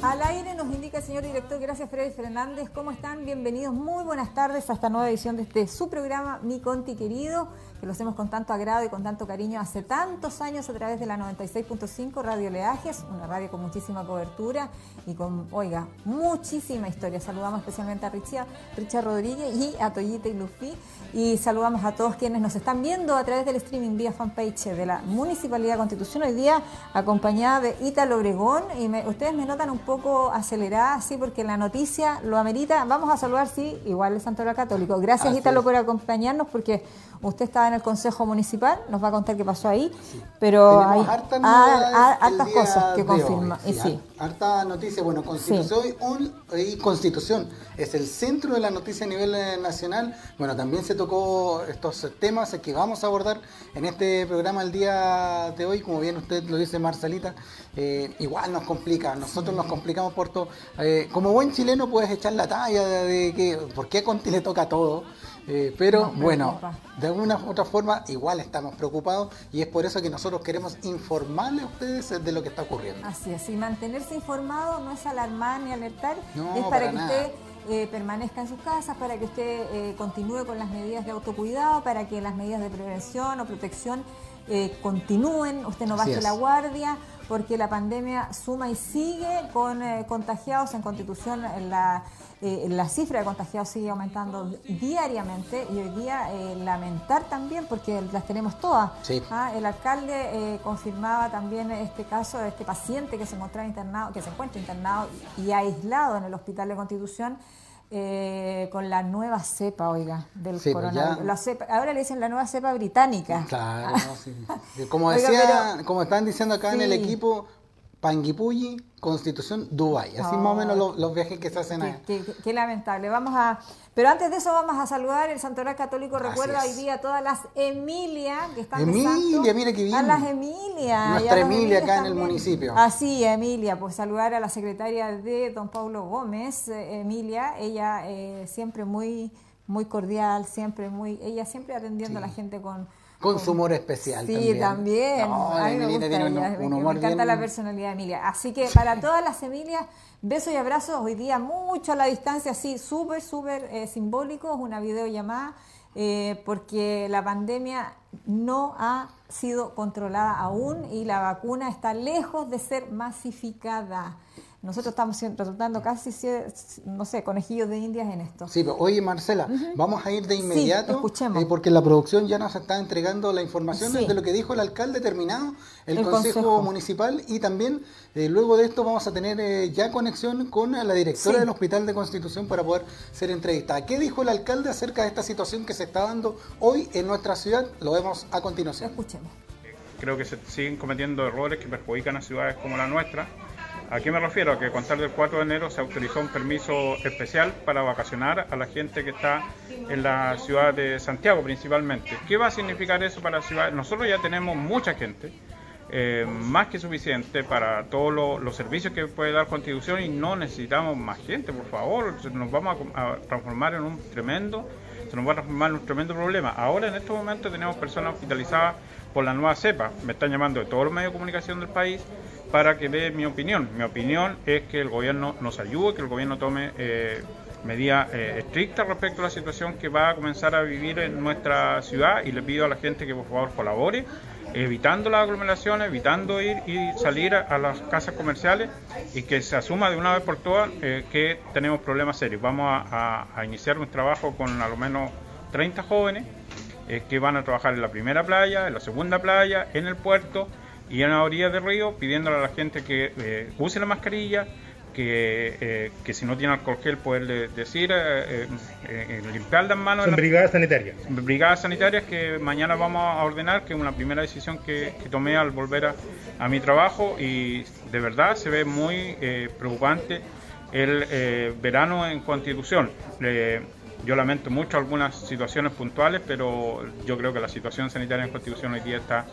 Al aire nos indica el señor director, gracias Freddy Fernández. ¿Cómo están? Bienvenidos, muy buenas tardes a esta nueva edición de este su programa, Mi Conti Querido, que lo hacemos con tanto agrado y con tanto cariño hace tantos años a través de la 96.5 Radio Leajes, una radio con muchísima cobertura y con, oiga, muchísima historia. Saludamos especialmente a Richia, Richard Rodríguez y a Toyita y Luffy. Y saludamos a todos quienes nos están viendo a través del streaming vía fanpage de la Municipalidad de Constitución. Hoy día acompañada de Ítalo Obregón. Y ustedes me notan un poco acelerada, sí, porque la noticia lo amerita. Vamos a saludar, sí, igual el Santo Católico. Gracias, Ítalo, por acompañarnos, porque usted estaba en el Consejo Municipal, nos va a contar qué pasó ahí, pero hay hartas cosas que confirman. Sí, Harta noticia, bueno, Constitución y Constitución es el centro de la noticia a nivel eh, nacional. Bueno, también se tocó estos temas que vamos a abordar en este programa el día de hoy, como bien usted lo dice Marcelita, eh, igual nos complica, nosotros nos complicamos por todo. Eh, como buen chileno puedes echar la talla de, que, ¿por qué a Conti le toca todo? Eh, pero bueno, de alguna u otra forma igual estamos preocupados y es por eso que nosotros queremos informarle a ustedes de lo que está ocurriendo. Así es, y mantenerse informado no es alarmar ni alertar, es para, que usted eh, permanezca en sus casas, para que usted eh, continúe con las medidas de autocuidado, para que las medidas de prevención o protección continúen, usted no baje la guardia porque la pandemia suma y sigue con contagiados en Constitución la eh, la cifra de contagiados sigue aumentando diariamente y hoy día eh, lamentar también porque las tenemos todas. Ah, el alcalde eh, confirmaba también este caso de este paciente que se encontraba internado, que se encuentra internado y aislado en el hospital de Constitución. Con la nueva cepa, oiga, del pues coronavirus. ahora le dicen la nueva cepa británica. Claro, Como decía, como están diciendo acá en el equipo, Panguipulli, Constitución, Dubái. Así más o menos los, viajes que se hacen ahí. Qué, lamentable. Vamos a. Pero antes de eso vamos a saludar. El Santoral Católico recuerda hoy día a todas las Emilia que están Emilia, mira qué bien. A las Emilia. Nuestra Emilia acá en el municipio. Así, Emilia. Pues saludar a la secretaria de don Pablo Gómez, eh, Emilia. Ella eh, siempre muy, muy cordial, siempre muy. Ella siempre atendiendo a la gente con con su humor especial sí, también. a mí me, encanta la personalidad de Emilia. Así que para todas las Emilias, besos y abrazos. Hoy día mucho a la distancia, así súper, súper eh, simbólico. Es una videollamada eh, porque la pandemia no ha sido controlada aún y la vacuna está lejos de ser masificada. Nosotros estamos resultando casi, no sé, conejillos de indias en esto. Sí, pero oye Marcela, vamos a ir de inmediato, escuchemos. Eh, porque la producción ya nos está entregando la información de lo que dijo el alcalde terminado, el, consejo, Municipal, y también eh, luego de esto vamos a tener eh, ya conexión con la directora del Hospital de Constitución para poder ser entrevistada. ¿Qué dijo el alcalde acerca de esta situación que se está dando hoy en nuestra ciudad? Lo vemos a continuación. Escuchemos. Creo que se siguen cometiendo errores que perjudican a ciudades como la nuestra ¿A qué me refiero? A que a contar del 4 de enero se autorizó un permiso especial para vacacionar a la gente que está en la ciudad de Santiago principalmente. ¿Qué va a significar eso para la ciudad? Nosotros ya tenemos mucha gente, eh, más que suficiente para todos los servicios que puede dar Constitución y no necesitamos más gente, por favor. Nos vamos a, transformar en un tremendo, se nos va a transformar en un tremendo problema. Ahora en este momento tenemos personas hospitalizadas por la nueva cepa. Me están llamando de todos los medios de comunicación del país para que dé mi opinión. Mi opinión es que el gobierno nos ayude, que el gobierno tome eh, medidas eh, estrictas respecto a la situación que va a comenzar a vivir en nuestra ciudad y le pido a la gente que por favor colabore, evitando las aglomeraciones, evitando ir y salir a, las casas comerciales y que se asuma de una vez por todas eh, que tenemos problemas serios. Vamos a, a, iniciar un trabajo con al menos 30 jóvenes que van a trabajar en la primera playa, en la segunda playa, en el puerto y en la orilla del río pidiéndole a la gente que eh, use la mascarilla, que, eh, que, si no tiene alcohol gel poderle decir, eh, limpiar las manos. Son brigadas sanitarias. Brigadas sanitarias que mañana vamos a ordenar, que es una primera decisión que, tomé al volver a, a, mi trabajo y de verdad se ve muy preocupante el verano en Constitución. Yo lamento mucho algunas situaciones puntuales, pero yo creo que la situación sanitaria en Constitución hoy día está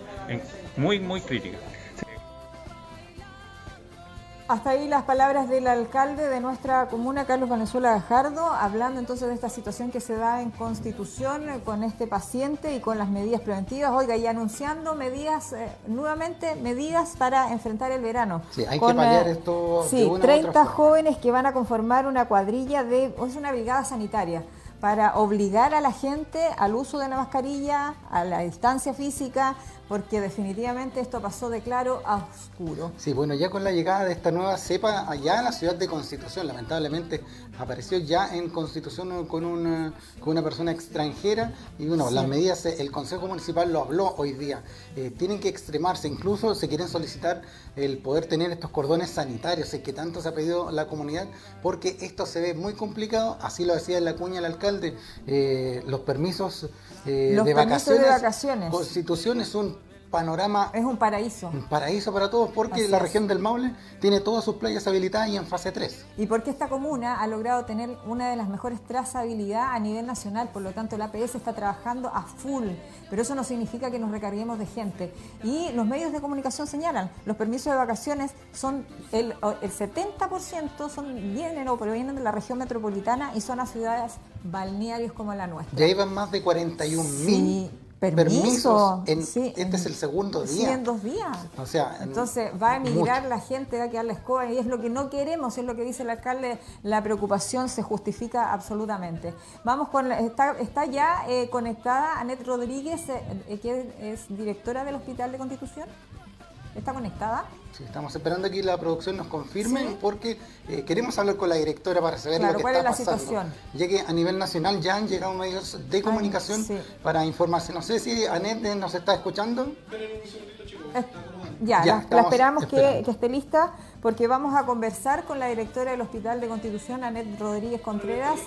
muy, muy crítica. Hasta ahí las palabras del alcalde de nuestra comuna, Carlos Venezuela Gajardo, hablando entonces de esta situación que se da en Constitución con este paciente y con las medidas preventivas. Oiga, y anunciando medidas, eh, nuevamente medidas para enfrentar el verano. Sí, hay que paliar eh, esto. Sí, 30 jóvenes que van a conformar una cuadrilla de, es una brigada sanitaria para obligar a la gente al uso de la mascarilla, a la distancia física, porque definitivamente esto pasó de claro a oscuro. Sí, bueno, ya con la llegada de esta nueva cepa allá en la ciudad de Constitución, lamentablemente apareció ya en Constitución con una, con una persona extranjera y bueno, las medidas, el Consejo Municipal lo habló hoy día, eh, tienen que extremarse, incluso se quieren solicitar el poder tener estos cordones sanitarios, es que tanto se ha pedido la comunidad, porque esto se ve muy complicado, así lo decía en la cuña el alcalde, eh, los permisos eh, de, vacaciones, de vacaciones. Constitución es un panorama. Es un paraíso. Un paraíso para todos porque la región del Maule tiene todas sus playas habilitadas y en fase 3. Y porque esta comuna ha logrado tener una de las mejores trazabilidad a nivel nacional, por lo tanto el APS está trabajando a full, pero eso no significa que nos recarguemos de gente. Y los medios de comunicación señalan, los permisos de vacaciones son el, el 70% son, vienen o provienen de la región metropolitana y son a ciudades balnearios como la nuestra. Ya iban más de 41 mil permiso. este es el segundo día. Sí, en dos días. O sea, Entonces va a emigrar la gente, va a quedar la escoba y es lo que no queremos, es lo que dice el alcalde, la preocupación se justifica absolutamente. Vamos con, está, está ya eh, conectada Anet Rodríguez, eh, eh, que es directora del Hospital de Constitución. ¿Está conectada? Sí, estamos esperando que la producción nos confirme porque eh, queremos hablar con la directora para saber lo que cuál está es la Situación. Ya que a nivel nacional ya han llegado medios de comunicación para informarse. No sé si Anet nos está escuchando. Ya, la, esperamos que, esté lista porque vamos a conversar con la directora del Hospital de Constitución, Anet Rodríguez Contreras,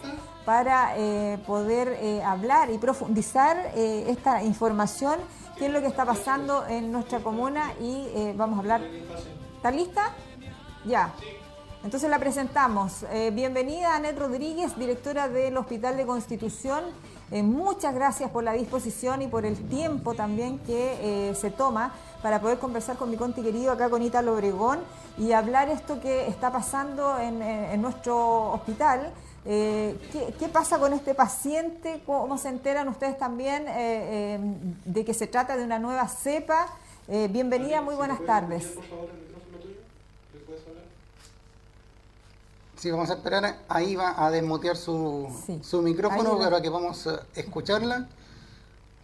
para eh, poder eh, hablar y profundizar esta información qué es lo que está pasando en nuestra comuna y eh, vamos a hablar. ¿Está lista? Ya. Entonces la presentamos. Eh, bienvenida Anet Rodríguez, directora del Hospital de Constitución. Eh, muchas gracias por la disposición y por el tiempo también que se toma para poder conversar con mi conti querido acá con Italo Obregón y hablar esto que está pasando en nuestro hospital. Eh, ¿qué, pasa con este paciente? ¿Cómo se enteran ustedes también eh, eh, de que se trata de una nueva cepa? bienvenida, muy buenas tardes. Sí, vamos a esperar. Ahí va a desmutear su, su micrófono para que vamos a escucharla.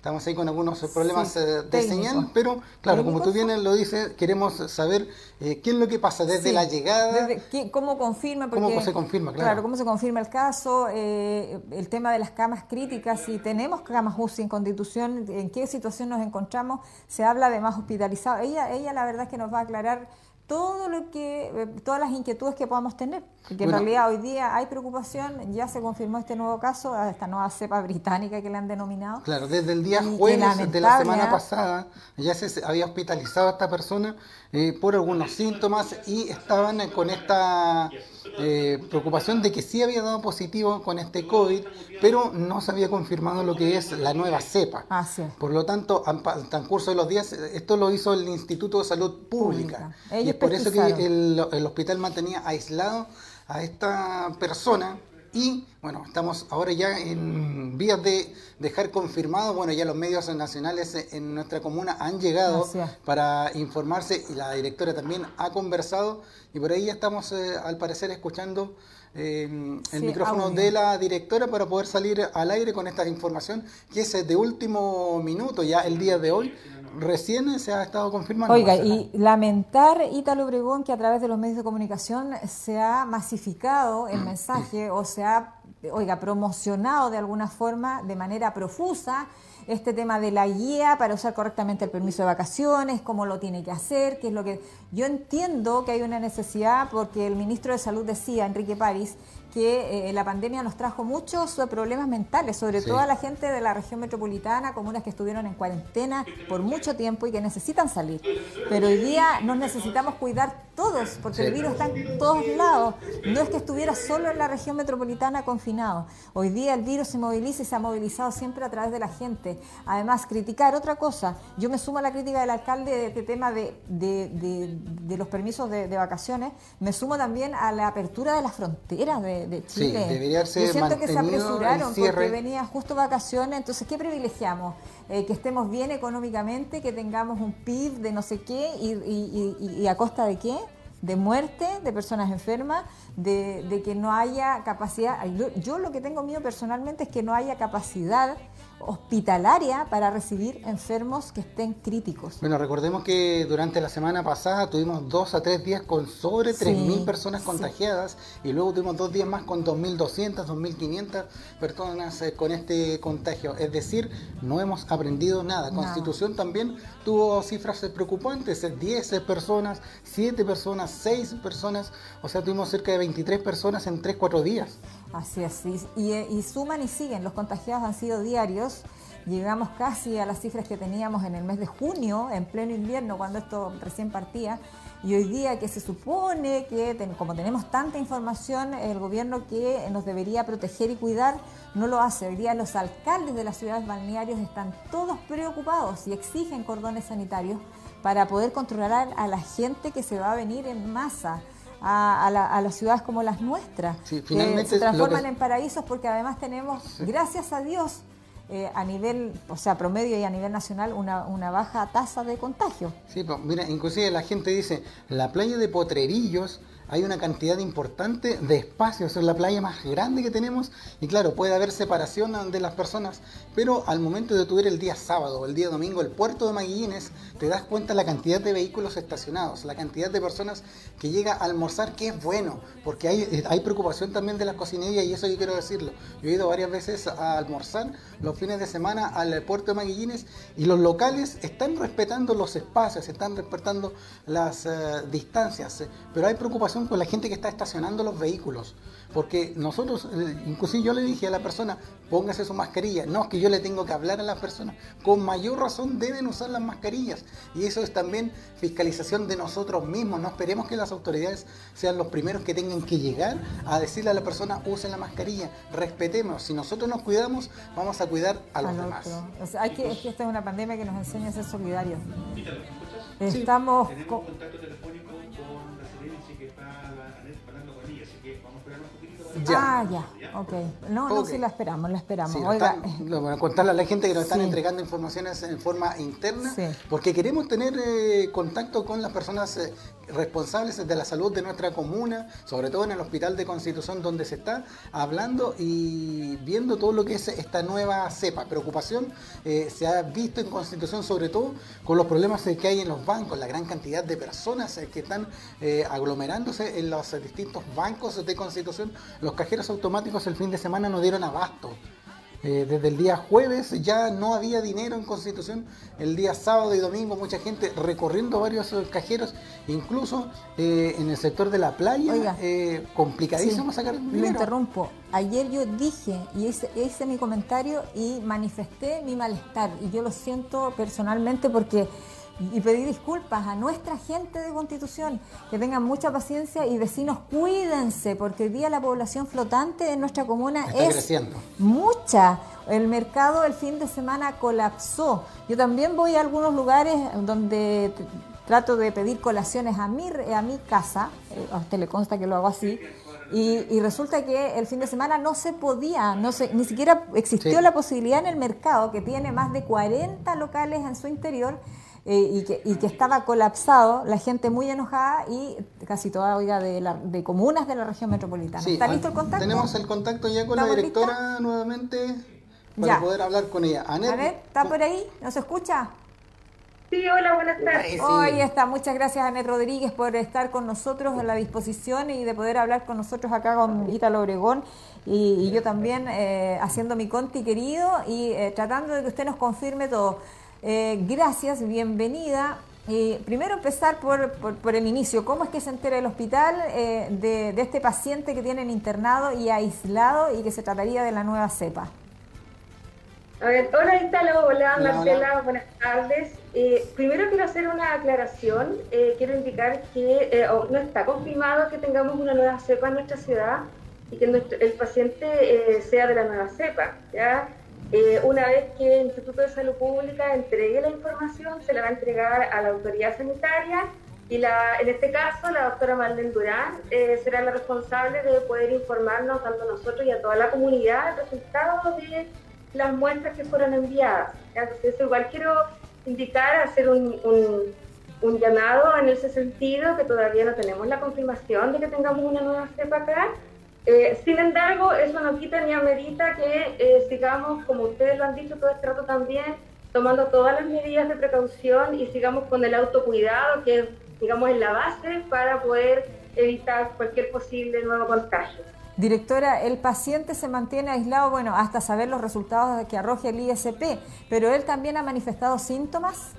Estamos ahí con algunos problemas eh, de señal, pero claro, como tú bien lo dices, queremos saber eh, qué es lo que pasa desde la llegada. ¿Cómo confirma? ¿Cómo se confirma? Claro. cómo se confirma el caso, eh, el tema de las camas críticas, si tenemos camas UCI en constitución, en qué situación nos encontramos, se habla de más hospitalizados. Ella, ella la verdad es que nos va a aclarar todo lo que, eh, todas las inquietudes que podamos tener, porque en realidad hoy día hay preocupación, ya se confirmó este nuevo caso, esta nueva cepa británica que le han denominado. Claro, desde el día jueves de la semana pasada ya se había hospitalizado a esta persona eh, por algunos síntomas y estaban con esta eh, preocupación de que sí había dado positivo con este COVID, pero no se había confirmado lo que es la nueva cepa. Por lo tanto, al transcurso de los días, esto lo hizo el Instituto de Salud Pública. Y es por eso que el, el hospital mantenía aislado a esta persona y bueno, estamos ahora ya en vías de dejar confirmado, bueno, ya los medios nacionales en nuestra comuna han llegado para informarse y la directora también ha conversado. Y por ahí ya estamos eh, al parecer escuchando eh, el micrófono de la directora para poder salir al aire con esta información que es de último minuto ya el día de hoy recién se ha estado confirmando. Oiga, y lamentar, Ítalo Obregón, que a través de los medios de comunicación se ha masificado el mensaje o se ha, oiga, promocionado de alguna forma, de manera profusa, este tema de la guía para usar correctamente el permiso de vacaciones, cómo lo tiene que hacer, qué es lo que... Yo entiendo que hay una necesidad porque el ministro de Salud decía, Enrique París, que eh, la pandemia nos trajo muchos problemas mentales, sobre todo a la gente de la región metropolitana, comunas que estuvieron en cuarentena por mucho tiempo y que necesitan salir. Pero hoy día nos necesitamos cuidar todos, porque el virus está en todos lados. No es que estuviera solo en la región metropolitana confinado. Hoy día el virus se moviliza y se ha movilizado siempre a través de la gente. Eh, además, criticar otra cosa. Yo me sumo a la crítica del alcalde de este tema de, de, los permisos de, vacaciones. Me sumo también a la apertura de las fronteras de, Chile. Sí, debería ser Yo siento que se apresuraron porque venía justo vacaciones. Entonces, ¿qué privilegiamos? Eh, que estemos bien económicamente, que tengamos un PIB de no sé qué y, y a costa de qué? de muerte de personas enfermas, de, que no haya capacidad. Yo, lo que tengo miedo personalmente es que no haya capacidad hospitalaria para recibir enfermos que estén críticos. Bueno, recordemos que durante la semana pasada tuvimos dos a tres días con sobre 3.000 personas contagiadas y luego tuvimos dos días más con 2.200, 2.500 personas eh, con este contagio. Es decir, no hemos aprendido nada. Constitución también tuvo cifras preocupantes, 10 eh, personas, 7 personas, 6 personas, o sea, tuvimos cerca de 23 personas en 3, 4 días. Así es, y, suman y siguen, los contagiados han sido diarios, llegamos casi a las cifras que teníamos en el mes de junio, en pleno invierno, cuando esto recién partía, y hoy día que se supone que como tenemos tanta información, el gobierno que nos debería proteger y cuidar, no lo hace. Hoy día los alcaldes de las ciudades balnearias están todos preocupados y exigen cordones sanitarios para poder controlar a la gente que se va a venir en masa a, las ciudades como las nuestras, que se transforman en paraísos porque además tenemos, gracias a Dios, eh, a nivel, o sea, promedio y a nivel nacional, una, una baja tasa de contagio. Sí, pues mira, inclusive la gente dice, la playa de Potrerillos hay una cantidad importante de espacios, en la playa más grande que tenemos y claro, puede haber separación de las personas, pero al momento de tu el día sábado o el día domingo el puerto de Maguillines, te das cuenta la cantidad de vehículos estacionados, la cantidad de personas que llega a almorzar, que es bueno, porque hay, eh, hay preocupación también de las cocinerías y eso yo quiero decirlo. Yo he ido varias veces a almorzar los fines de semana al puerto de Maguillines y los locales están respetando los espacios, están respetando las eh, distancias, eh, pero hay preocupación con la gente que está estacionando los vehículos. Porque nosotros, eh, inclusive yo le dije a la persona, póngase su mascarilla. No, es que yo le tengo que hablar a las personas. Con mayor razón deben usar las mascarillas. Y eso es también fiscalización de nosotros mismos. No esperemos que las autoridades sean los primeros que tengan que llegar a decirle a la persona, use la mascarilla. Respetemos. Si nosotros nos cuidamos, vamos a cuidar a los demás. hay que, es que esta es una pandemia que nos enseña a ser solidarios. Estamos... Ah, ya, ok. No, no, sí la esperamos, la esperamos. Oiga, eh, contarle a la gente que nos están entregando informaciones en forma interna, porque queremos tener eh, contacto con las personas eh, responsables de la salud de nuestra comuna, sobre todo en el Hospital de Constitución, donde se está hablando y viendo todo lo que es esta nueva cepa. Preocupación se ha visto en Constitución, sobre todo con los problemas que hay en los bancos, la gran cantidad de personas que están aglomerándose en los distintos bancos de Constitución los cajeros automáticos el fin de semana no dieron abasto. Eh, desde el día jueves ya no había dinero en Constitución. El día sábado y domingo mucha gente recorriendo varios eh, cajeros, incluso eh, en el sector de la playa, complicadísimo sacar dinero. Lo interrumpo. Ayer yo dije y hice, hice mi comentario y manifesté mi malestar y yo lo siento personalmente porque y pedí disculpas a nuestra gente de Constitución, que tengan mucha paciencia y vecinos cuídense, porque hoy día la población flotante de nuestra comuna es creciendo. mucha. El mercado el fin de semana colapsó. Yo también voy a algunos lugares donde trato de pedir colaciones a mi, a mi casa, eh, a usted le consta que lo hago así, y, resulta que el fin de semana no se podía, no se, ni siquiera existió la posibilidad en el mercado, que tiene más de 40 locales en su interior, eh, y, que, y, que, estaba colapsado, la gente muy enojada y casi toda oiga de, la, de comunas de la región metropolitana. ¿Está listo el contacto? Tenemos el contacto ya con la directora nuevamente para poder hablar con ella. Anet, A ver, ¿está por ahí? ¿Nos escucha? Sí, hola, buenas tardes. Hoy está, muchas gracias Anet Rodríguez por estar con nosotros a la disposición y de poder hablar con nosotros acá con Ítalo Obregón y, yo también eh, haciendo mi conti querido y eh, tratando de que usted nos confirme todo. Eh, gracias, bienvenida. Eh, primero empezar por, por, el inicio. ¿Cómo es que se entera el hospital eh, de, de, este paciente que tienen internado y aislado y que se trataría de la nueva cepa? A ver, hola Italo, hola, Marcela, buenas tardes. primero quiero hacer una aclaración. quiero indicar que no está confirmado que tengamos una nueva cepa en nuestra ciudad y que el paciente sea de la nueva cepa. ¿ya? Eh, una vez que el Instituto de Salud Pública entregue la información, se la va a entregar a la autoridad sanitaria y la, en este caso la doctora Marlene Durán eh, será la responsable de poder informarnos tanto a nosotros y a toda la comunidad el resultado de las muestras que fueron enviadas. Entonces, igual quiero indicar, hacer un, un, llamado en ese sentido, que todavía no tenemos la confirmación de que tengamos una nueva cepa acá. Eh, sin embargo, eso no quita ni amerita que eh, sigamos, como ustedes lo han dicho todo este rato también, tomando todas las medidas de precaución y sigamos con el autocuidado, que digamos es la base para poder evitar cualquier posible nuevo contagio. Directora, el paciente se mantiene aislado, bueno, hasta saber los resultados que arroje el ISP, pero él también ha manifestado síntomas.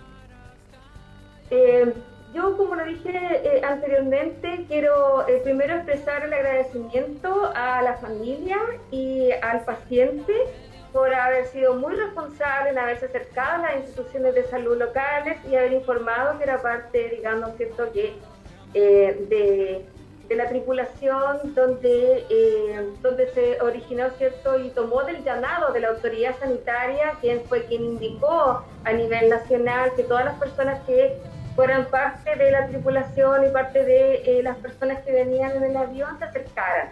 Eh, yo, como lo dije eh, anteriormente, quiero eh, primero expresar el agradecimiento a la familia y al paciente por haber sido muy responsable en haberse acercado a las instituciones de salud locales y haber informado que era parte, digamos, cierto, que de de la tripulación donde, eh, donde se originó, ¿cierto? Y tomó del llamado de la autoridad sanitaria, quien fue quien indicó a nivel nacional que todas las personas que fueran parte de la tripulación y parte de eh, las personas que venían en el avión se acercaran.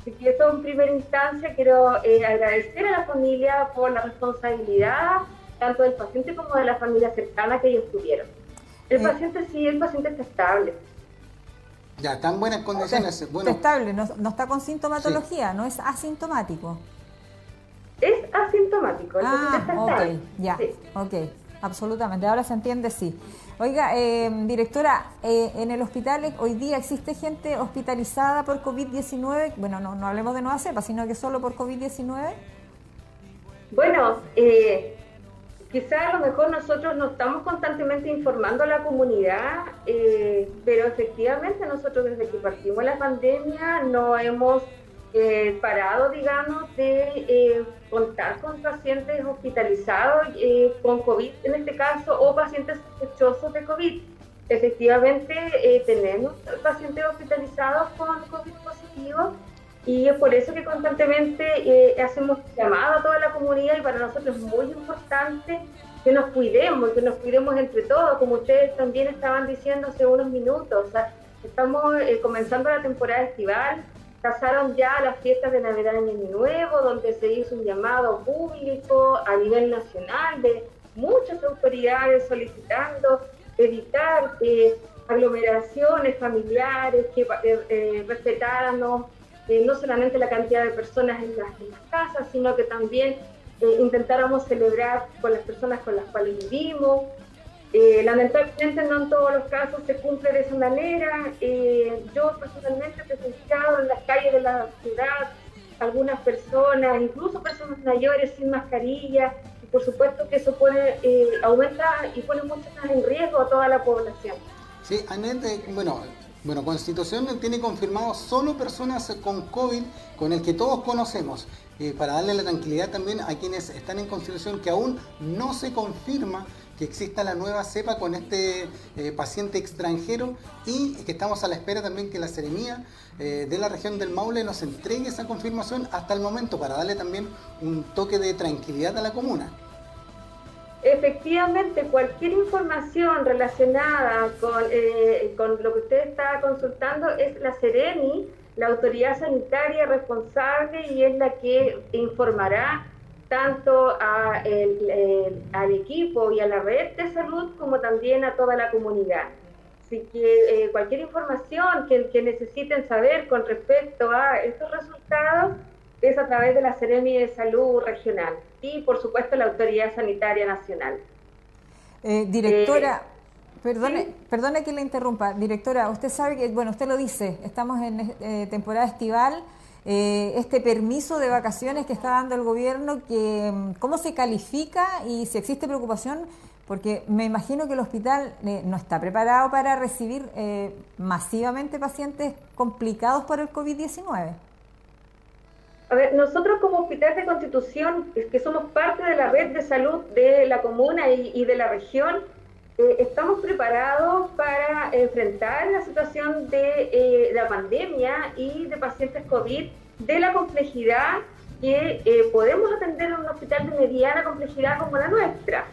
Así que eso en primera instancia quiero eh, agradecer a la familia por la responsabilidad, tanto del paciente como de la familia cercana que ellos tuvieron. El paciente sí, el paciente está estable. Ya, está en buenas condiciones. bueno. estable, no, está con sintomatología, no es asintomático. Es asintomático. Ah, ok, ya, ok, absolutamente. Ahora se entiende, sí. Oiga, eh, directora, eh, en el hospital hoy día existe gente hospitalizada por COVID-19. Bueno, no, no hablemos de nueva cepa, sino que solo por COVID-19. Bueno, eh, quizás a lo mejor nosotros no estamos constantemente informando a la comunidad, eh, pero efectivamente nosotros desde que partimos la pandemia no hemos eh, parado, digamos, de eh, contar con pacientes hospitalizados con COVID en este caso o pacientes sospechosos de COVID. Efectivamente tenemos pacientes hospitalizados con COVID positivo y es por eso que constantemente eh, hacemos llamado a toda la comunidad y para nosotros es muy importante que nos cuidemos, que nos cuidemos entre todos, como ustedes también estaban diciendo hace unos minutos. estamos eh, comenzando la temporada estival, pasaron ya las fiestas de Navidad Año Nuevo, donde se hizo un llamado público a nivel nacional de muchas autoridades solicitando evitar eh, aglomeraciones familiares, que eh, respetáramos eh, no solamente la cantidad de personas en las, casas, sino que también eh, intentáramos celebrar con las personas con las cuales vivimos. Eh, lamentablemente no en todos los casos se cumple de esa manera. yo personalmente he presenciado en las calles de la ciudad algunas personas, incluso personas mayores sin mascarilla, y por supuesto que eso pone, aumenta y pone mucho más en riesgo a toda la población. Sí, Anette, bueno, bueno, Constitución tiene confirmado solo personas con COVID, con el que todos conocemos, eh, para darle la tranquilidad también a quienes están en Constitución, que aún no se confirma que exista la nueva cepa con este eh, paciente extranjero y que estamos a la espera también que la Seremía eh, de la región del Maule nos entregue esa confirmación hasta el momento para darle también un toque de tranquilidad a la comuna. Efectivamente, cualquier información relacionada con, eh, con lo que usted está consultando es la Sereni, la autoridad sanitaria responsable y es la que informará tanto a al equipo y a la red de salud como también a toda la comunidad. Así que eh, cualquier información que, que, necesiten saber con respecto a estos resultados es a través de la Seremi de Salud Regional y, por supuesto, la Autoridad Sanitaria Nacional. Eh, directora, eh, perdone, perdone que le interrumpa. Directora, usted sabe que, bueno, usted lo dice, estamos en eh, temporada estival. Este permiso de vacaciones que está dando el gobierno, que, mm, ¿cómo se califica y si existe preocupación? Porque me imagino que el hospital no está preparado para recibir masivamente pacientes complicados por el COVID-19. A ver, nosotros como Hospital de Constitución, que somos parte de la red de salud de la comuna y, de la región, eh, estamos preparados para enfrentar la situación de eh, la pandemia y de pacientes COVID, de la complejidad que eh, podemos atender en un hospital de mediana complejidad como la nuestra.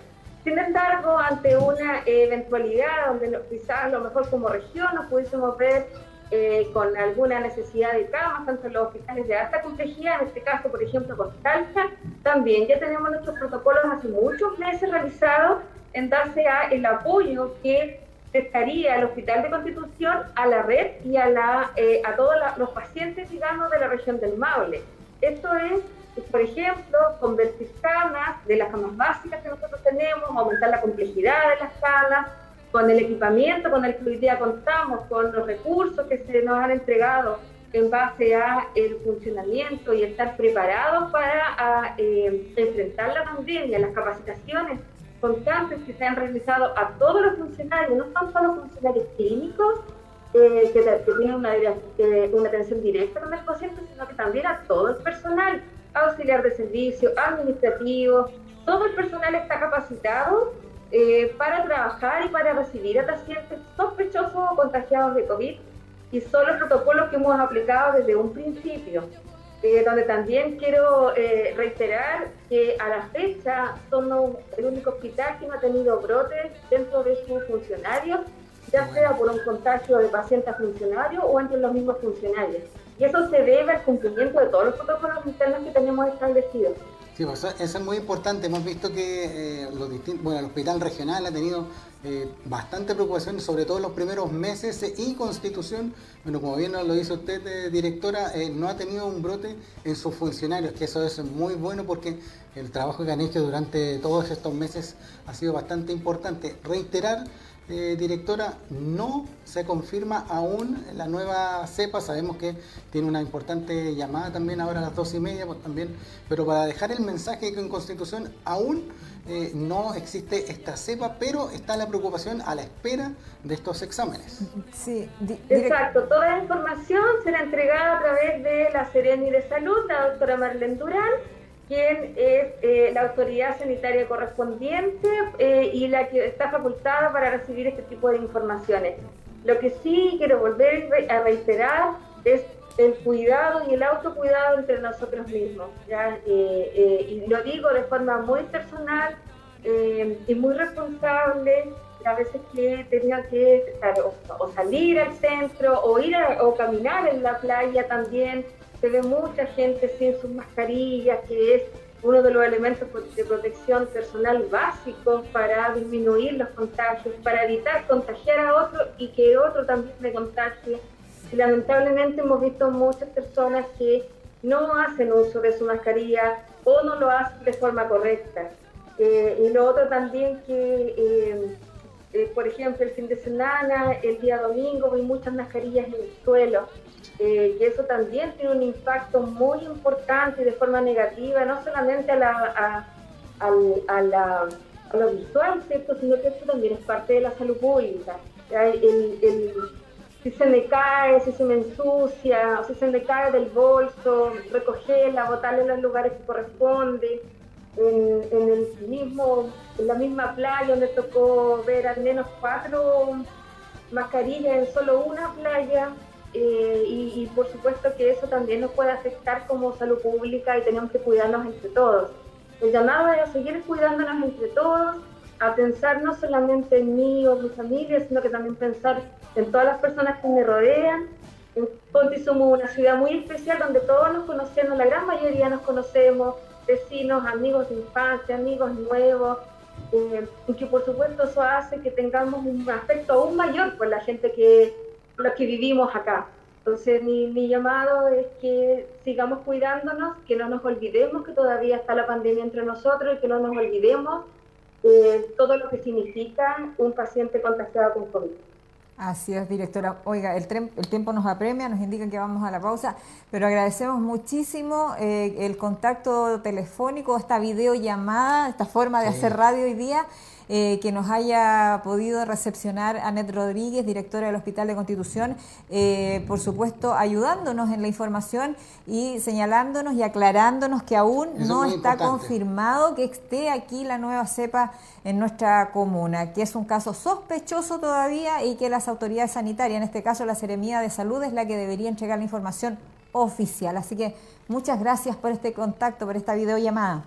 Sin embargo, ante una eventualidad donde quizás a lo mejor como región nos pudiésemos ver eh, con alguna necesidad de camas, tanto en los hospitales de alta complejidad, en este caso, por ejemplo, con Talca, también ya tenemos nuestros protocolos hace muchos meses realizados en base a el apoyo que estaría el Hospital de Constitución a la red y a, la, eh, a todos los pacientes, digamos, de la región del Maule. Esto es, por ejemplo, convertir camas de las camas básicas que nosotros tenemos, aumentar la complejidad de las camas, con el equipamiento con el que hoy día contamos, con los recursos que se nos han entregado en base a el funcionamiento y estar preparados para eh, enfrentar la pandemia, las capacitaciones constantes que se han realizado a todos los funcionarios, no son solo funcionarios clínicos eh, que, tienen una, eh, una atención directa con el paciente, sino que también a todo el personal, auxiliar de servicio, administrativo, todo el personal está capacitado eh, para trabajar y para recibir a pacientes sospechosos o contagiados de COVID y son los protocolos que hemos aplicado desde un principio, eh, donde también quiero eh, reiterar que a la fecha somos el único hospital que no ha tenido brotes dentro de sus funcionarios, ya sea por un contagio de pacientes a funcionarios o entre los mismos funcionarios. Y eso se debe al cumplimiento de todos los protocolos internos que tenemos establecidos. Sí, pues eso, es muy importante. Hemos visto que eh, los bueno, el hospital regional ha tenido eh, bastante preocupación, sobre todo en los primeros meses, y Constitución, bueno, como bien lo dice usted, eh, directora, no ha tenido un brote en sus funcionarios, que eso es muy bueno porque el trabajo que han hecho durante todos estos meses ha sido bastante importante. Reiterar eh, directora, no se confirma aún la nueva cepa. Sabemos que tiene una importante llamada también ahora a las dos y media, pues también, pero para dejar el mensaje que en Constitución aún eh, no existe esta cepa, pero está la preocupación a la espera de estos exámenes. Sí, exacto. Toda la información será entregada a través de la Sereni de Salud, la doctora Marlene Durán quien es eh, la autoridad sanitaria correspondiente eh, y la que está facultada para recibir este tipo de informaciones. Lo que sí quiero volver a reiterar es el cuidado y el autocuidado entre nosotros mismos. Eh, y lo digo de forma muy personal y muy responsable. A veces que tenía que o, salir al centro o ir o caminar en la playa también se ve mucha gente sin sus mascarillas, que es uno de los elementos de protección personal básicos para disminuir los contagios, para evitar contagiar a otro y que otro también me contagie. Lamentablemente hemos visto muchas personas que no hacen uso de su mascarilla o no lo hacen de forma correcta. Eh, y lo otro también que, eh, eh, por ejemplo, el fin de semana, el día domingo, vi muchas mascarillas en el suelo eh, que eso también tiene un impacto muy importante y de forma negativa, no solamente a, la, a, la, a lo visual, ¿cierto? sino que esto también es parte de la salud pública. Si se me cae, si se me ensucia, si se me cae del bolso, recogerla, botarla en los lugares que corresponde. En, el mismo, en la misma playa donde tocó ver al menos cuatro mascarillas en solo una playa, eh, y, por supuesto que eso también nos puede afectar como salud pública y tenemos que cuidarnos entre todos. El llamado es a seguir cuidándonos entre todos, a pensar no solamente en mí o mi familia, sino que también pensar en todas las personas que me rodean. En Conti una ciudad muy especial donde todos nos conocemos, la gran mayoría nos conocemos, vecinos, amigos de infancia, amigos nuevos, eh, y que por supuesto eso hace que tengamos un afecto aún mayor por la gente que los que vivimos acá. Entonces mi, mi, llamado es que sigamos cuidándonos, que no nos olvidemos que todavía está la pandemia entre nosotros y que no nos olvidemos eh, todo lo que significa un paciente contagiado con COVID. Así es, directora. Oiga, el, el, tiempo nos apremia, nos indican que vamos a la pausa, pero agradecemos muchísimo eh, el contacto telefónico, esta videollamada, esta forma de hacer radio hoy día. Eh, que nos haya podido recepcionar Anet Rodríguez, directora del Hospital de Constitución, eh, por supuesto ayudándonos en la información y señalándonos y aclarándonos que aún no está confirmado que esté aquí la nueva cepa en nuestra comuna, que es un caso sospechoso todavía y que las autoridades sanitarias, en este caso la Seremía de Salud, es la que debería entregar la información oficial. Así que muchas gracias por este contacto, por esta videollamada.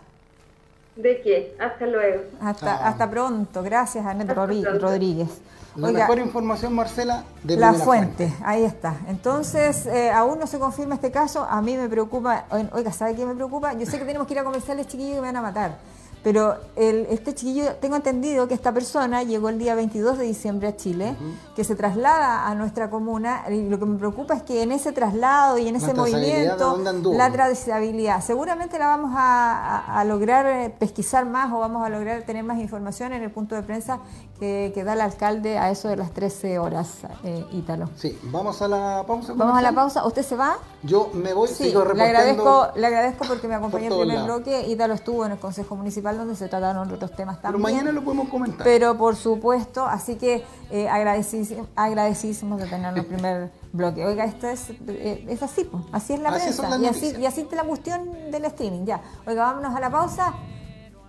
¿De qué? Hasta luego. Hasta, hasta pronto. Gracias, Anet Rodríguez. La mejor información, Marcela, de la fuente. Ahí está. Entonces, eh, aún no se confirma este caso. A mí me preocupa. Oiga, ¿sabe qué me preocupa? Yo sé que tenemos que ir a comerciales chiquillos y me van a matar. Pero el, este chiquillo, tengo entendido que esta persona llegó el día 22 de diciembre a Chile, que se traslada a nuestra comuna. Y lo que me preocupa es que en ese traslado y en ese movimiento, la trazabilidad, seguramente la vamos a, lograr eh, pesquisar más o vamos a lograr tener más información en el punto de prensa que, da el alcalde a eso de las 13 horas, eh, Ítalo. Sí, vamos a la pausa. Vamos a la pausa. ¿Usted se va? Yo me voy, sí, sigo Le agradezco, le agradezco porque me acompañó en el primer bloque. Ítalo estuvo en el Consejo Municipal donde se trataron otros temas también. Pero mañana lo podemos comentar. Pero por supuesto, así que eh, agradecidísimos de tener el primer bloque. Oiga, esto es, eh, es así, pues, así es la prensa. y, así, y así la cuestión del streaming. Ya, oiga, vámonos a la pausa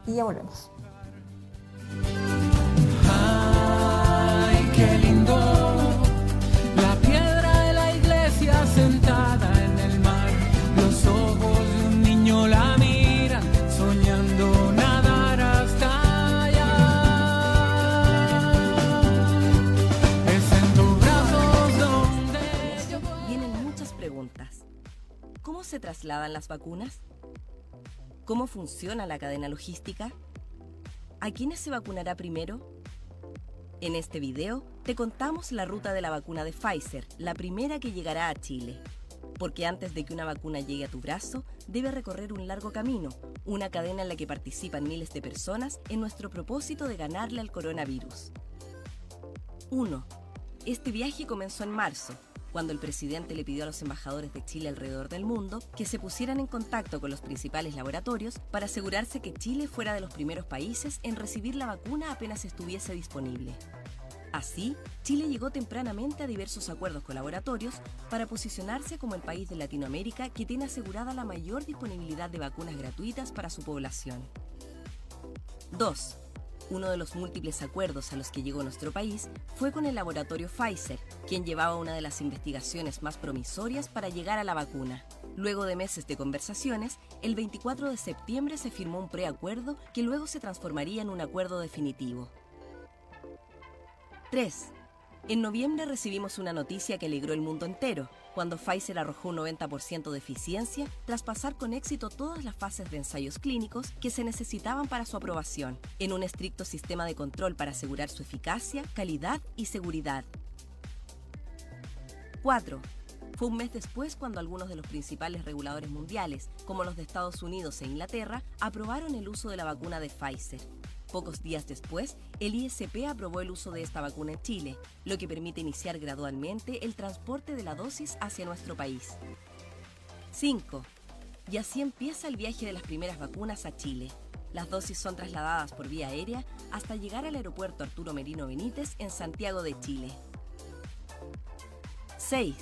y ya volvemos. Ay, qué lindo. La piedra de la iglesia sentada ¿Cómo se trasladan las vacunas? ¿Cómo funciona la cadena logística? ¿A quiénes se vacunará primero? En este video te contamos la ruta de la vacuna de Pfizer, la primera que llegará a Chile. Porque antes de que una vacuna llegue a tu brazo, debe recorrer un largo camino, una cadena en la que participan miles de personas en nuestro propósito de ganarle al coronavirus. 1. Este viaje comenzó en marzo, cuando el presidente le pidió a los embajadores de Chile alrededor del mundo que se pusieran en contacto con los principales laboratorios para asegurarse que Chile fuera de los primeros países en recibir la vacuna apenas estuviese disponible. Así, Chile llegó tempranamente a diversos acuerdos con laboratorios para posicionarse como el país de Latinoamérica que tiene asegurada la mayor disponibilidad de vacunas gratuitas para su población. 2. Uno de los múltiples acuerdos a los que llegó nuestro país fue con el laboratorio Pfizer, quien llevaba una de las investigaciones más promisorias para llegar a la vacuna. Luego de meses de conversaciones, el 24 de septiembre se firmó un preacuerdo que luego se transformaría en un acuerdo definitivo. 3. En noviembre recibimos una noticia que alegró el mundo entero cuando Pfizer arrojó un 90% de eficiencia tras pasar con éxito todas las fases de ensayos clínicos que se necesitaban para su aprobación, en un estricto sistema de control para asegurar su eficacia, calidad y seguridad. 4. Fue un mes después cuando algunos de los principales reguladores mundiales, como los de Estados Unidos e Inglaterra, aprobaron el uso de la vacuna de Pfizer. Pocos días después, el ISP aprobó el uso de esta vacuna en Chile, lo que permite iniciar gradualmente el transporte de la dosis hacia nuestro país. 5. Y así empieza el viaje de las primeras vacunas a Chile. Las dosis son trasladadas por vía aérea hasta llegar al aeropuerto Arturo Merino Benítez en Santiago de Chile. 6.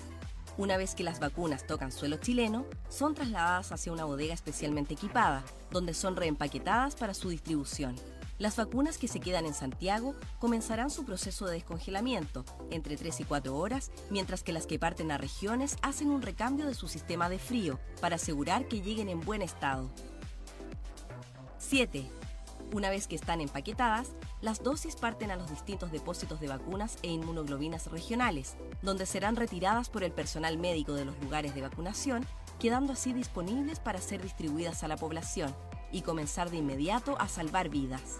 Una vez que las vacunas tocan suelo chileno, son trasladadas hacia una bodega especialmente equipada, donde son reempaquetadas para su distribución. Las vacunas que se quedan en Santiago comenzarán su proceso de descongelamiento entre 3 y 4 horas, mientras que las que parten a regiones hacen un recambio de su sistema de frío para asegurar que lleguen en buen estado. 7. Una vez que están empaquetadas, las dosis parten a los distintos depósitos de vacunas e inmunoglobinas regionales, donde serán retiradas por el personal médico de los lugares de vacunación, quedando así disponibles para ser distribuidas a la población y comenzar de inmediato a salvar vidas.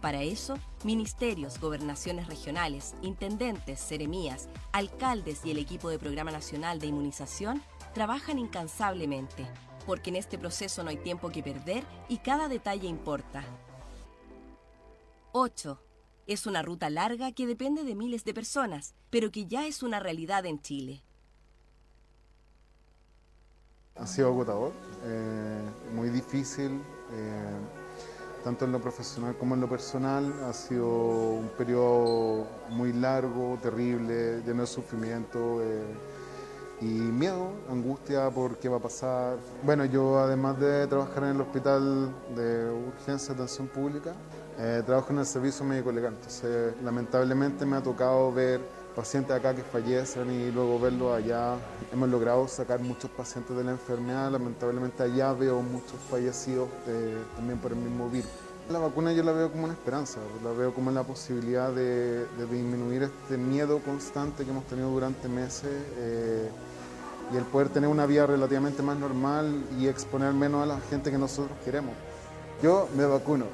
Para eso, ministerios, gobernaciones regionales, intendentes, seremías, alcaldes y el equipo de Programa Nacional de Inmunización trabajan incansablemente, porque en este proceso no hay tiempo que perder y cada detalle importa. 8. Es una ruta larga que depende de miles de personas, pero que ya es una realidad en Chile. Ha sido agotador, eh, muy difícil, eh, tanto en lo profesional como en lo personal. Ha sido un periodo muy largo, terrible, lleno de sufrimiento eh, y miedo, angustia por qué va a pasar. Bueno, yo además de trabajar en el hospital de urgencia de atención pública, trabajo en el servicio médico legal. Entonces, lamentablemente me ha tocado ver pacientes acá que fallecen y luego verlos allá. Hemos logrado sacar muchos pacientes de la enfermedad, lamentablemente allá veo muchos fallecidos eh, también por el mismo virus. La vacuna yo la veo como una esperanza, la veo como la posibilidad de, disminuir este miedo constante que hemos tenido durante meses eh, y el poder tener una vida relativamente más normal y exponer menos a la gente que nosotros queremos. Yo me vacuno.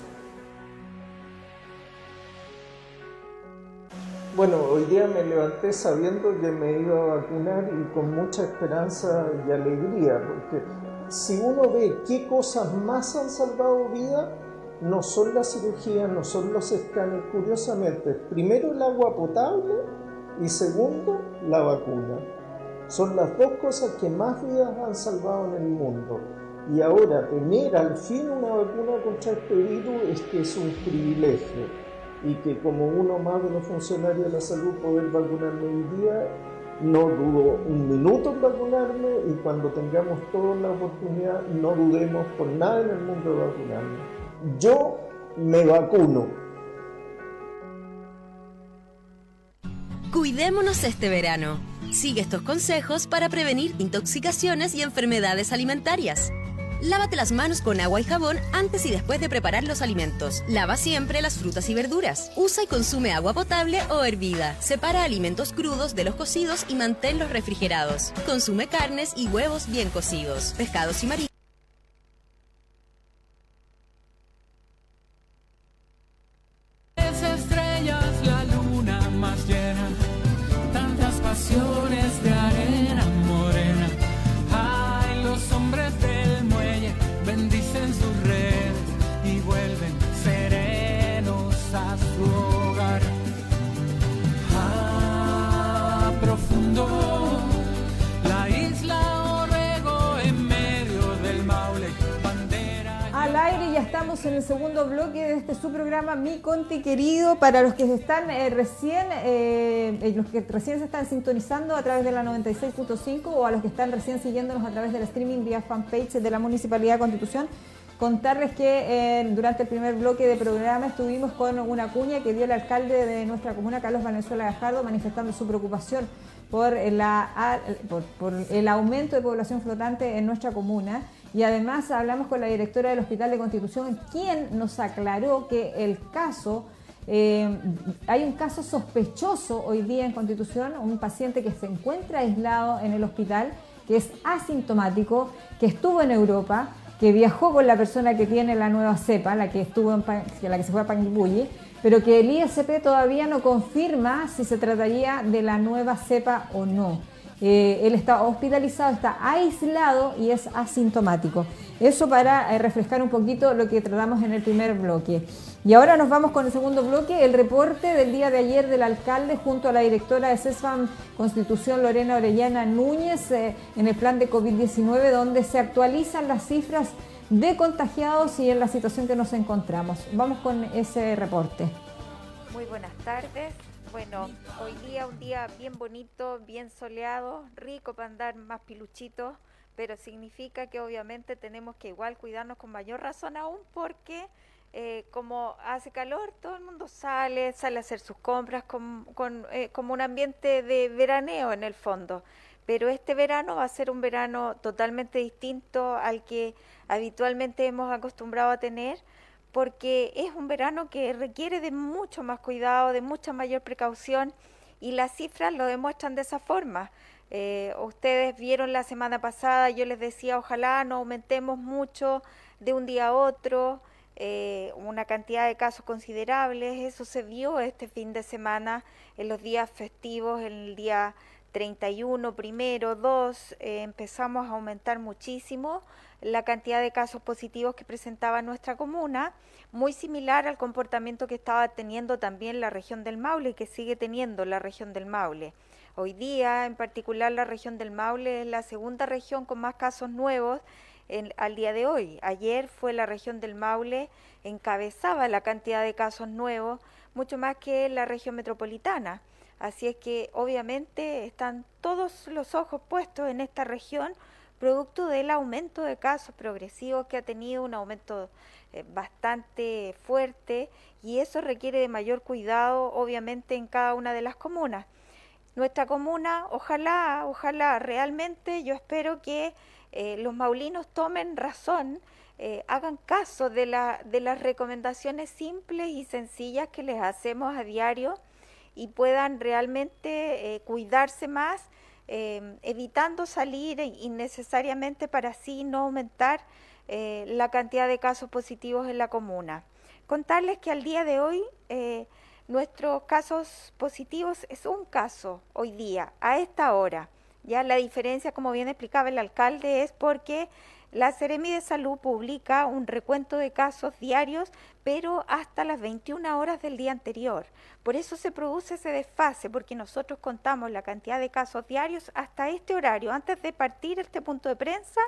Bueno, hoy día me levanté sabiendo que me iba a vacunar y con mucha esperanza y alegría, porque si uno ve qué cosas más han salvado vida, no son las cirugías, no son los escáneres, curiosamente, primero el agua potable y segundo la vacuna. Son las dos cosas que más vidas han salvado en el mundo. Y ahora tener al fin una vacuna contra este virus es que es un privilegio y que como uno más de los funcionarios de la salud poder vacunarme hoy día, no dudo un minuto en vacunarme y cuando tengamos toda la oportunidad no dudemos por nada en el mundo de vacunarme. Yo me vacuno. Cuidémonos este verano. Sigue estos consejos para prevenir intoxicaciones y enfermedades alimentarias. Lávate las manos con agua y jabón antes y después de preparar los alimentos. Lava siempre las frutas y verduras. Usa y consume agua potable o hervida. Separa alimentos crudos de los cocidos y manténlos refrigerados. Consume carnes y huevos bien cocidos. Pescados y mariscos. En el segundo bloque de este su programa Mi Conti Querido. Para los que están eh, recién, eh, eh, los que recién se están sintonizando a través de la 96.5 o a los que están recién siguiéndonos a través del streaming vía fanpage de la Municipalidad de Constitución, contarles que durante el primer bloque de programa estuvimos con una cuña que dio el alcalde de nuestra comuna, Carlos Venezuela Gajardo, manifestando su preocupación por, la, por el aumento de población flotante en nuestra comuna y además hablamos con la directora del Hospital de Constitución, quien nos aclaró que el caso, eh, hay un caso sospechoso hoy día en Constitución, un paciente que se encuentra aislado en el hospital, que es asintomático, que estuvo en Europa, que viajó con la persona que tiene la nueva cepa, la que estuvo en la que se fue a Panguipulli, pero que el ISP todavía no confirma si se trataría de la nueva cepa o no. Eh, él está hospitalizado, está aislado y es asintomático. Eso para eh, refrescar un poquito lo que tratamos en el primer bloque. Y ahora nos vamos con el segundo bloque, el reporte del día de ayer del alcalde junto a la directora de CESFAM Constitución Lorena Orellana Núñez eh, en el plan de COVID-19 donde se actualizan las cifras de contagiados y en la situación que nos encontramos. Vamos con ese reporte. Muy buenas tardes. Bueno, hoy día un día bien bonito, bien soleado, rico para andar más piluchitos, pero significa que obviamente tenemos que igual cuidarnos con mayor razón aún porque eh, como hace calor, todo el mundo sale, sale a hacer sus compras con, eh, como un ambiente de veraneo en el fondo. Pero este verano va a ser un verano totalmente distinto al que habitualmente hemos acostumbrado a tener porque es un verano que requiere de mucho más cuidado, de mucha mayor precaución y las cifras lo demuestran de esa forma. Eh, ustedes vieron la semana pasada, yo les decía, ojalá no aumentemos mucho de un día a otro, eh, una cantidad de casos considerables. Eso se vio este fin de semana en los días festivos, en el día 31, primero, 2, eh, empezamos a aumentar muchísimo la cantidad de casos positivos que presentaba nuestra comuna, muy similar al comportamiento que estaba teniendo también la región del Maule y que sigue teniendo la región del Maule. Hoy día, en particular, la región del Maule es la segunda región con más casos nuevos al día de hoy. Ayer fue la región del Maule, encabezaba la cantidad de casos nuevos, mucho más que la región metropolitana. Así es que obviamente están todos los ojos puestos en esta región producto del aumento de casos progresivos que ha tenido un aumento eh, bastante fuerte y eso requiere de mayor cuidado obviamente en cada una de las comunas. nuestra comuna, ojalá, ojalá, realmente yo espero que eh, los maulinos tomen razón, eh, hagan caso de, la, de las recomendaciones simples y sencillas que les hacemos a diario y puedan realmente eh, cuidarse más, evitando salir innecesariamente para así no aumentar la cantidad de casos positivos en la comuna. Contarles que al día de hoy nuestros casos positivos es un caso hoy día, a esta hora. Ya la diferencia, como bien explicaba el alcalde, es porque la Seremi de Salud publica un recuento de casos diarios, pero hasta las 21 horas del día anterior. Por eso se produce ese desfase, porque nosotros contamos la cantidad de casos diarios hasta este horario. Antes de partir este punto de prensa,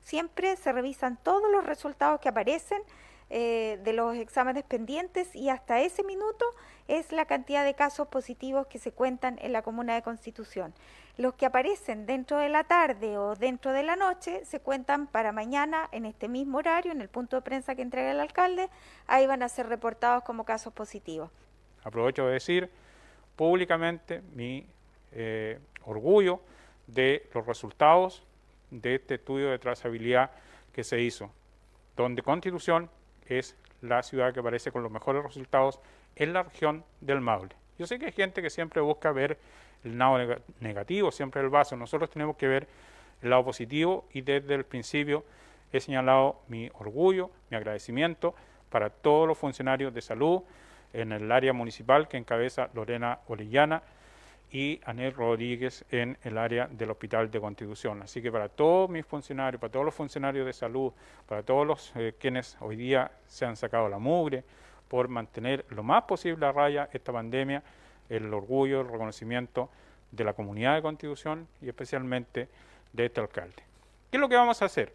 siempre se revisan todos los resultados que aparecen eh, de los exámenes pendientes y hasta ese minuto es la cantidad de casos positivos que se cuentan en la comuna de Constitución. Los que aparecen dentro de la tarde o dentro de la noche se cuentan para mañana en este mismo horario, en el punto de prensa que entrega el alcalde, ahí van a ser reportados como casos positivos. Aprovecho de decir públicamente mi eh, orgullo de los resultados de este estudio de trazabilidad que se hizo, donde Constitución es la ciudad que aparece con los mejores resultados en la región del Maule. Yo sé que hay gente que siempre busca ver el lado negativo, siempre el vaso. Nosotros tenemos que ver el lado positivo y desde el principio he señalado mi orgullo, mi agradecimiento para todos los funcionarios de salud en el área municipal que encabeza Lorena Orellana y Anel Rodríguez en el área del Hospital de Constitución. Así que para todos mis funcionarios, para todos los funcionarios de salud, para todos los eh, quienes hoy día se han sacado la mugre por mantener lo más posible a raya esta pandemia, el orgullo, el reconocimiento de la comunidad de Constitución y especialmente de este alcalde. ¿Qué es lo que vamos a hacer?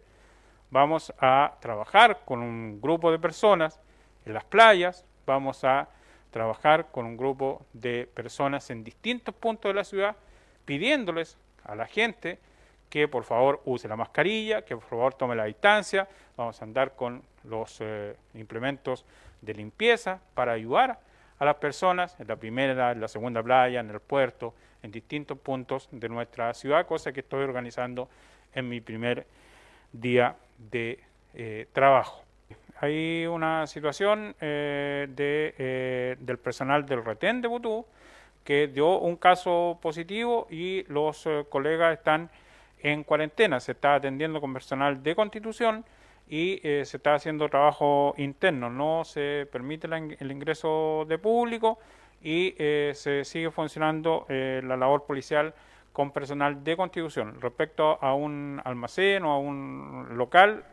Vamos a trabajar con un grupo de personas en las playas, vamos a trabajar con un grupo de personas en distintos puntos de la ciudad, pidiéndoles a la gente que por favor use la mascarilla, que por favor tome la distancia, vamos a andar con los eh, implementos de limpieza para ayudar a las personas en la primera, en la segunda playa, en el puerto, en distintos puntos de nuestra ciudad, cosa que estoy organizando en mi primer día de eh, trabajo hay una situación eh, de, eh, del personal del retén de Butú que dio un caso positivo y los colegas están en cuarentena. Se está atendiendo con personal de constitución y se está haciendo trabajo interno. No se permite el ingreso de público y se sigue funcionando la labor policial con personal de constitución. Respecto a un almacén o a un local.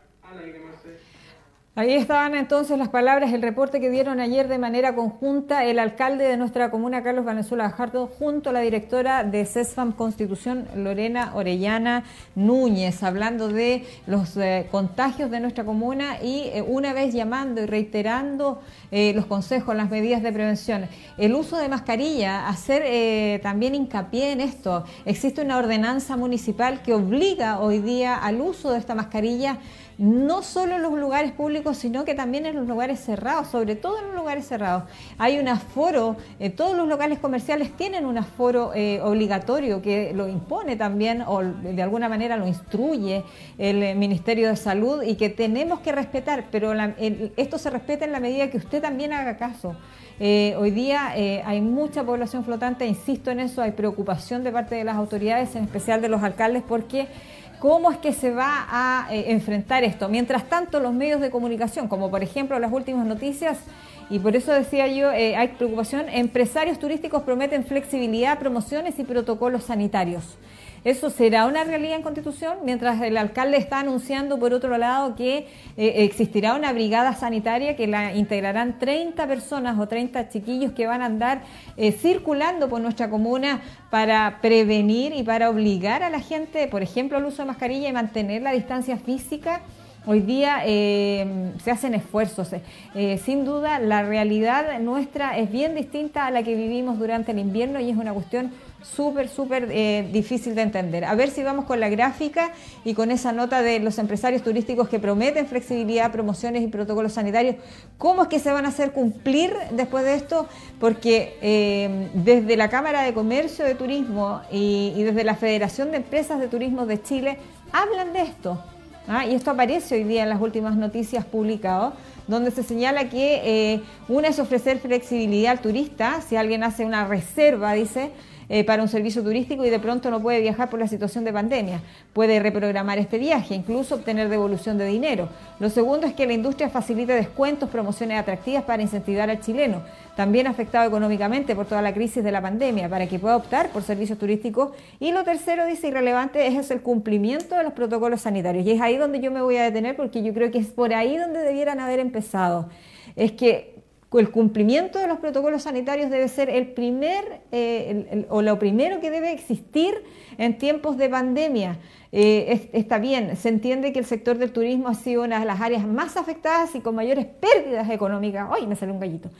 Ahí estaban entonces las palabras, el reporte que dieron ayer de manera conjunta el alcalde de nuestra comuna, Carlos Valenzuela Gajardo, junto a la directora de CESFAM Constitución, Lorena Orellana Núñez, hablando de los eh, contagios de nuestra comuna y eh, una vez llamando y reiterando eh, los consejos, las medidas de prevención. El uso de mascarilla, hacer también hincapié en esto. Existe una ordenanza municipal que obliga hoy día al uso de esta mascarilla no solo en los lugares públicos, sino que también en los lugares cerrados, sobre todo en los lugares cerrados. Hay un aforo, eh, todos los locales comerciales tienen un aforo eh, obligatorio que lo impone también o de alguna manera lo instruye el eh, Ministerio de Salud y que tenemos que respetar, pero esto se respeta en la medida que usted también haga caso. Hoy día hay mucha población flotante, insisto en eso, hay preocupación de parte de las autoridades, en especial de los alcaldes, porque ¿Cómo es que se va a eh, enfrentar esto? Mientras tanto, los medios de comunicación, como por ejemplo las últimas noticias, y por eso decía yo, eh, hay preocupación, empresarios turísticos prometen flexibilidad, promociones y protocolos sanitarios. ¿Eso será una realidad en Constitución? Mientras el alcalde está anunciando, por otro lado, que eh, existirá una brigada sanitaria que la integrarán 30 personas o 30 chiquillos que van a andar eh, circulando por nuestra comuna para prevenir y para obligar a la gente, por ejemplo, al uso de mascarilla y mantener la distancia física. Hoy día eh, se hacen esfuerzos. sin duda, la realidad nuestra es bien distinta a la que vivimos durante el invierno y es una cuestión súper, súper eh, difícil de entender. A ver si vamos con la gráfica y con esa nota de los empresarios turísticos que prometen flexibilidad, promociones y protocolos sanitarios. ¿Cómo es que se van a hacer cumplir después de esto? Porque eh, desde la Cámara de Comercio de Turismo y, desde la Federación de Empresas de Turismo de Chile hablan de esto. ¿ah? Y esto aparece hoy día en las últimas noticias publicadas donde se señala que eh, una es ofrecer flexibilidad al turista, si alguien hace una reserva, dice, eh, para un servicio turístico y de pronto no puede viajar por la situación de pandemia. Puede reprogramar este viaje, incluso obtener devolución de dinero. Lo segundo es que la industria facilite descuentos, promociones atractivas para incentivar al chileno, también afectado económicamente por toda la crisis de la pandemia, para que pueda optar por servicios turísticos. Y lo tercero, dice irrelevante, es el cumplimiento de los protocolos sanitarios. Y es ahí donde yo me voy a detener porque yo creo que es por ahí donde debieran haber empezado. Es que el cumplimiento de los protocolos sanitarios debe ser el primer eh, o lo primero que debe existir en tiempos de pandemia. Eh, está bien, se entiende que el sector del turismo ha sido una de las áreas más afectadas y con mayores pérdidas económicas. ¡Ay, me salió un gallito!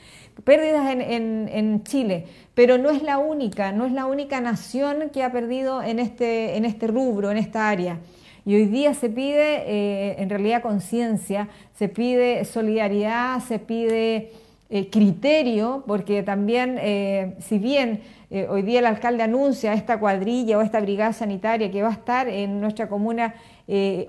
Pérdidas en, Chile, pero no es la única, no es la única nación que ha perdido en este, en este rubro, en esta área. Y hoy día se pide, eh, en realidad, conciencia, se pide solidaridad, se pide eh, criterio, porque también, eh, si bien eh, hoy día el alcalde anuncia esta cuadrilla o esta brigada sanitaria que va a estar en nuestra comuna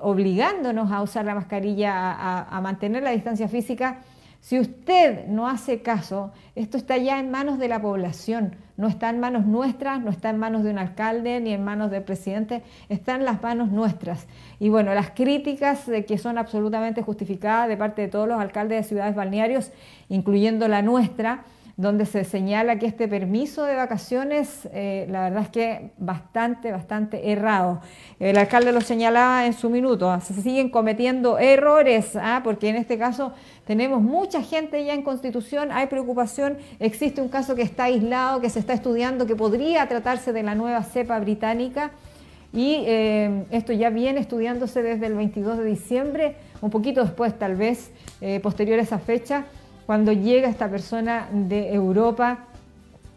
obligándonos a usar la mascarilla, a mantener la distancia física, si usted no hace caso, esto está ya en manos de la población, no está en manos nuestras, no está en manos de un alcalde ni en manos del presidente, está en las manos nuestras. Y bueno, las críticas que son absolutamente justificadas de parte de todos los alcaldes de ciudades balnearios, incluyendo la nuestra, donde se señala que este permiso de vacaciones, eh, la verdad es que bastante, bastante errado. El alcalde lo señalaba en su minuto, ah, se siguen cometiendo errores, ¿ah? porque en este caso tenemos mucha gente ya en constitución, hay preocupación, existe un caso que está aislado, que se está estudiando, que podría tratarse de la nueva cepa británica. Y eh, esto ya viene estudiándose desde el 22 de diciembre, un poquito después tal vez, eh, posterior a esa fecha cuando llega esta persona de Europa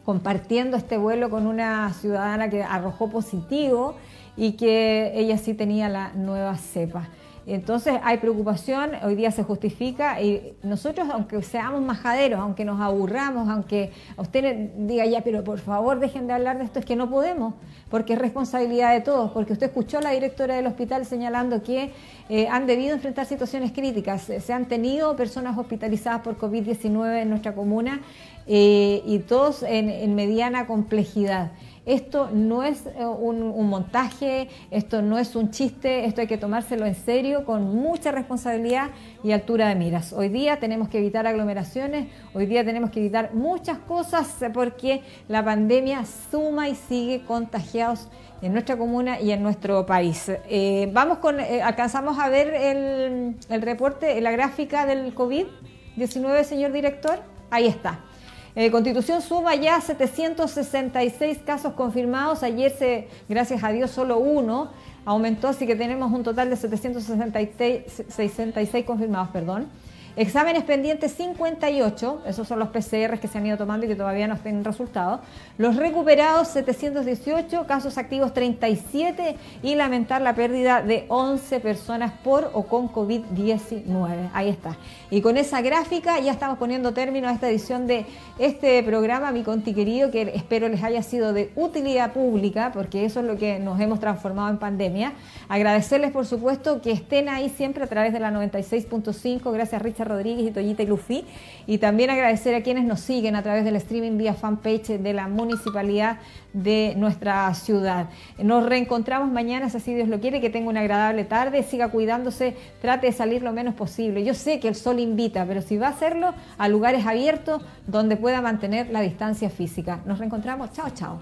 compartiendo este vuelo con una ciudadana que arrojó positivo y que ella sí tenía la nueva cepa. Entonces hay preocupación, hoy día se justifica y nosotros, aunque seamos majaderos, aunque nos aburramos, aunque usted diga ya, pero por favor dejen de hablar de esto, es que no podemos, porque es responsabilidad de todos, porque usted escuchó a la directora del hospital señalando que eh, han debido enfrentar situaciones críticas, se han tenido personas hospitalizadas por COVID-19 en nuestra comuna eh, y todos en mediana complejidad. Esto no es eh, un, montaje, esto no es un chiste, esto hay que tomárselo en serio con mucha responsabilidad y altura de miras. Hoy día tenemos que evitar aglomeraciones, hoy día tenemos que evitar muchas cosas porque la pandemia suma y sigue contagiados en nuestra comuna y en nuestro país. Eh, vamos con, eh, alcanzamos a ver el, el reporte, la gráfica del COVID-19, señor director. Ahí está. Eh, Constitución suma ya 766 casos confirmados. Ayer, se, gracias a Dios, solo uno aumentó, así que tenemos un total de 766 confirmados. Perdón. Exámenes pendientes 58, esos son los PCRs que se han ido tomando y que todavía no tienen resultados. Los recuperados 718, casos activos 37 y lamentar la pérdida de 11 personas por o con COVID-19. Ahí está. Y con esa gráfica ya estamos poniendo término a esta edición de este programa, mi conti querido, que espero les haya sido de utilidad pública, porque eso es lo que nos hemos transformado en pandemia. Agradecerles, por supuesto, que estén ahí siempre a través de la 96.5. Gracias, Richard Rodríguez y Toyita y Luffy. Y también agradecer a quienes nos siguen a través del streaming vía fanpage de la municipalidad de nuestra ciudad. Nos reencontramos mañana, si así Dios lo quiere, que tenga una agradable tarde, siga cuidándose, trate de salir lo menos posible. Yo sé que el sol invita, pero si va a hacerlo, a lugares abiertos donde pueda mantener la distancia física. Nos reencontramos. Chao, chao.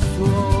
throw